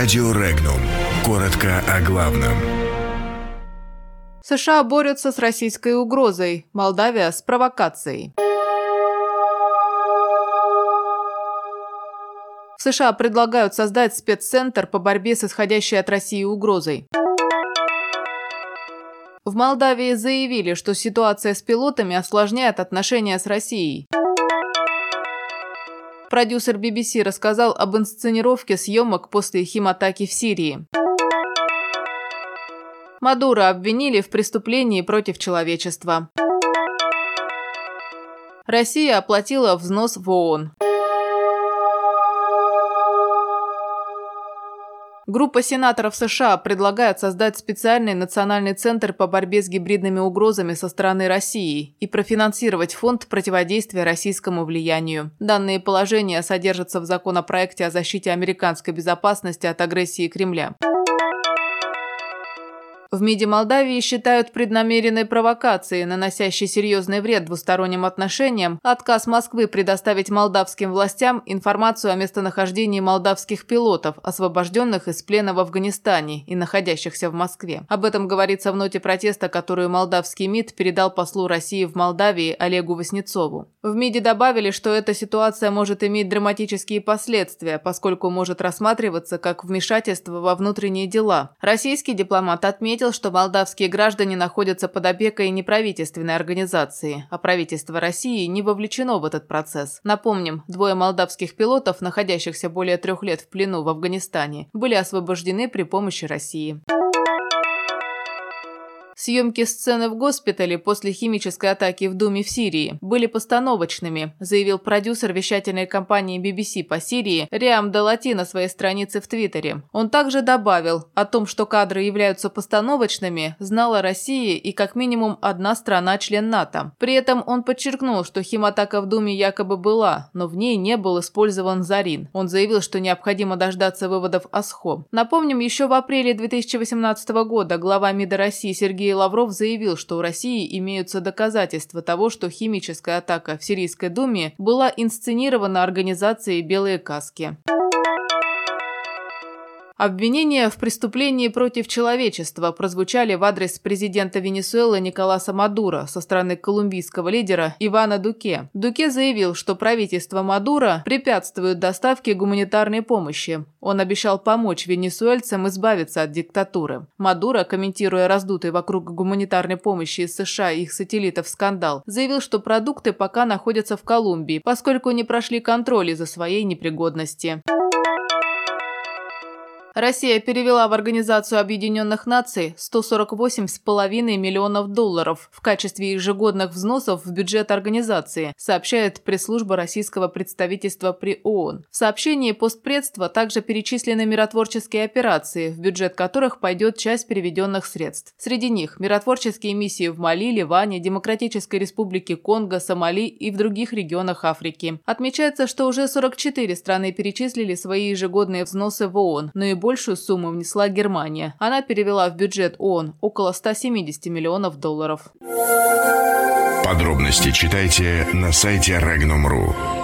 Радио Регнум. Коротко о главном. США борются с российской угрозой, Молдавия с провокацией. В США предлагают создать спеццентр по борьбе с исходящей от России угрозой. В Молдавии заявили, что ситуация с пилотами осложняет отношения с Россией. Продюсер BBC рассказал об инсценировке съемок после химатаки в Сирии. Мадуро обвинили в преступлении против человечества. Россия оплатила взнос в ООН. Группа сенаторов США предлагает создать специальный национальный центр по борьбе с гибридными угрозами со стороны России и профинансировать фонд противодействия российскому влиянию. Данные положения содержатся в законопроекте о защите американской безопасности от агрессии Кремля. В МИДе Молдавии считают преднамеренной провокацией, наносящей серьезный вред двусторонним отношениям, отказ Москвы предоставить молдавским властям информацию о местонахождении молдавских пилотов, освобожденных из плена в Афганистане и находящихся в Москве. Об этом говорится в ноте протеста, которую молдавский МИД передал послу России в Молдавии Олегу Васнецову. В МИДе добавили, что эта ситуация может иметь драматические последствия, поскольку может рассматриваться как вмешательство во внутренние дела. Российский дипломат отметил, что молдавские граждане находятся под опекой неправительственной организации, а правительство России не вовлечено в этот процесс. Напомним, двое молдавских пилотов, находящихся более трех лет в плену в Афганистане, были освобождены при помощи России. Съемки сцены в госпитале после химической атаки в Думе в Сирии были постановочными, заявил продюсер вещательной компании BBC по Сирии Риам Далати на своей странице в Твиттере. Он также добавил, о том, что кадры являются постановочными, знала Россия и как минимум одна страна-член НАТО. При этом он подчеркнул, что химатака в Думе якобы была, но в ней не был использован Зарин. Он заявил, что необходимо дождаться выводов ОСХО. Напомним, еще в апреле 2018 года глава МИДа России Сергей Сергей Лавров заявил, что у России имеются доказательства того, что химическая атака в Сирийской думе была инсценирована организацией «Белые каски». Обвинения в преступлении против человечества прозвучали в адрес президента Венесуэлы Николаса Мадуро со стороны колумбийского лидера Ивана Дуке. Дуке заявил, что правительство Мадуро препятствует доставке гуманитарной помощи. Он обещал помочь венесуэльцам избавиться от диктатуры. Мадуро, комментируя раздутый вокруг гуманитарной помощи из США и их сателлитов скандал, заявил, что продукты пока находятся в Колумбии, поскольку не прошли контроль из-за своей непригодности. Россия перевела в Организацию Объединенных Наций 148,5 миллионов долларов в качестве ежегодных взносов в бюджет организации, сообщает пресс-служба российского представительства при ООН. В сообщении постпредства также перечислены миротворческие операции, в бюджет которых пойдет часть переведенных средств. Среди них миротворческие миссии в Мали, Ливане, Демократической Республике Конго, Сомали и в других регионах Африки. Отмечается, что уже 44 страны перечислили свои ежегодные взносы в ООН, и большую сумму внесла Германия. Она перевела в бюджет ООН около 170 миллионов долларов. Подробности читайте на сайте Regnum.ru.